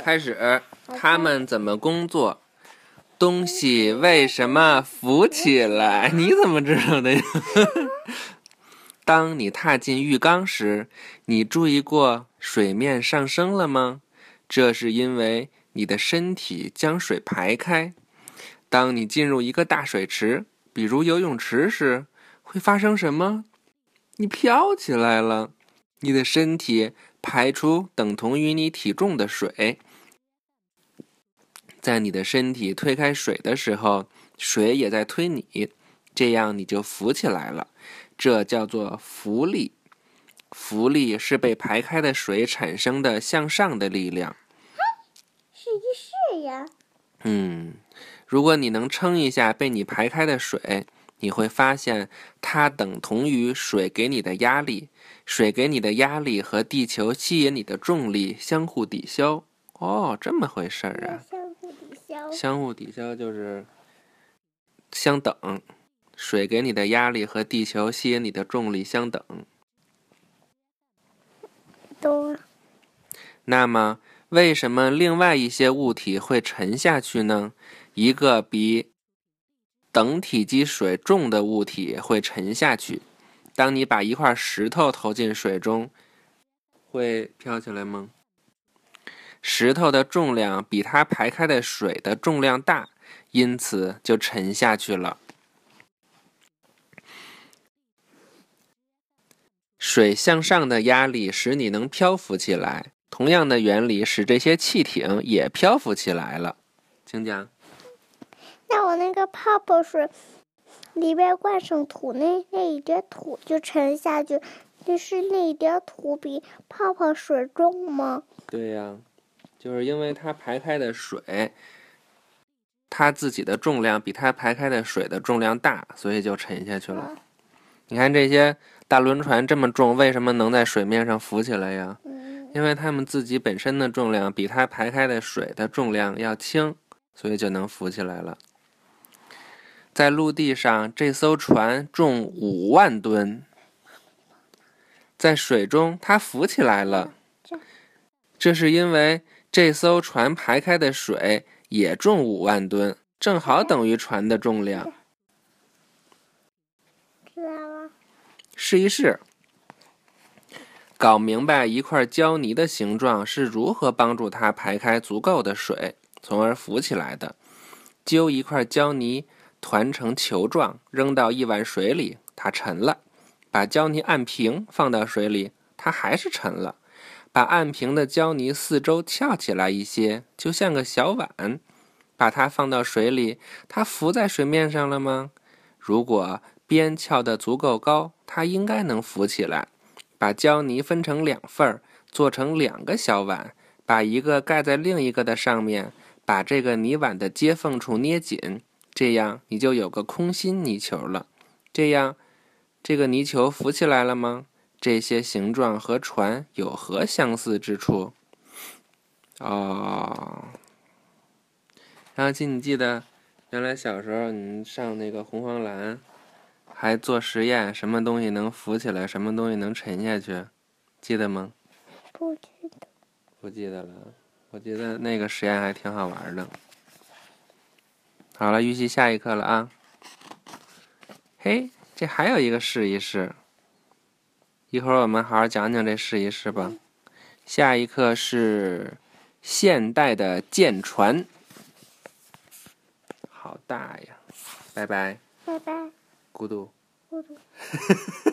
开始，他们怎么工作？东西为什么浮起来？你怎么知道的呀？当你踏进浴缸时，你注意过水面上升了吗？这是因为你的身体将水排开。当你进入一个大水池，比如游泳池时，会发生什么？你飘起来了，你的身体排出等同于你体重的水。在你的身体推开水的时候，水也在推你，这样你就浮起来了。这叫做浮力。浮力是被排开的水产生的向上的力量。试一试呀。嗯，如果你能称一下被你排开的水，你会发现它等同于水给你的压力。水给你的压力和地球吸引你的重力相互抵消。哦，这么回事儿啊。相互抵消就是相等，水给你的压力和地球吸引你的重力相等。那么，为什么另外一些物体会沉下去呢？一个比等体积水重的物体会沉下去。当你把一块石头投进水中，会飘起来吗？石头的重量比它排开的水的重量大，因此就沉下去了。水向上的压力使你能漂浮起来，同样的原理使这些气艇也漂浮起来了。请讲。那我那个泡泡水里边灌上土，那那一点土就沉下去，就是那一点土比泡泡水重吗？对呀。就是因为它排开的水，它自己的重量比它排开的水的重量大，所以就沉下去了。你看这些大轮船这么重，为什么能在水面上浮起来呀？因为它们自己本身的重量比它排开的水的重量要轻，所以就能浮起来了。在陆地上，这艘船重五万吨，在水中它浮起来了，这是因为。这艘船排开的水也重五万吨，正好等于船的重量。知道了。试一试，搞明白一块胶泥的形状是如何帮助它排开足够的水，从而浮起来的。揪一块胶泥，团成球状，扔到一碗水里，它沉了；把胶泥按平，放到水里，它还是沉了。把按平的胶泥四周翘起来一些，就像个小碗。把它放到水里，它浮在水面上了吗？如果边翘得足够高，它应该能浮起来。把胶泥分成两份儿，做成两个小碗，把一个盖在另一个的上面，把这个泥碗的接缝处捏紧，这样你就有个空心泥球了。这样，这个泥球浮起来了吗？这些形状和船有何相似之处？哦，然后，请你记得，原来小时候你上那个红黄蓝，还做实验，什么东西能浮起来，什么东西能沉下去，记得吗？不记得。不记得了。我觉得那个实验还挺好玩的。好了，预习下一课了啊。嘿，这还有一个试一试。一会儿我们好好讲讲这试一试吧。下一课是现代的舰船，好大呀！拜拜。拜拜。咕嘟。咕嘟。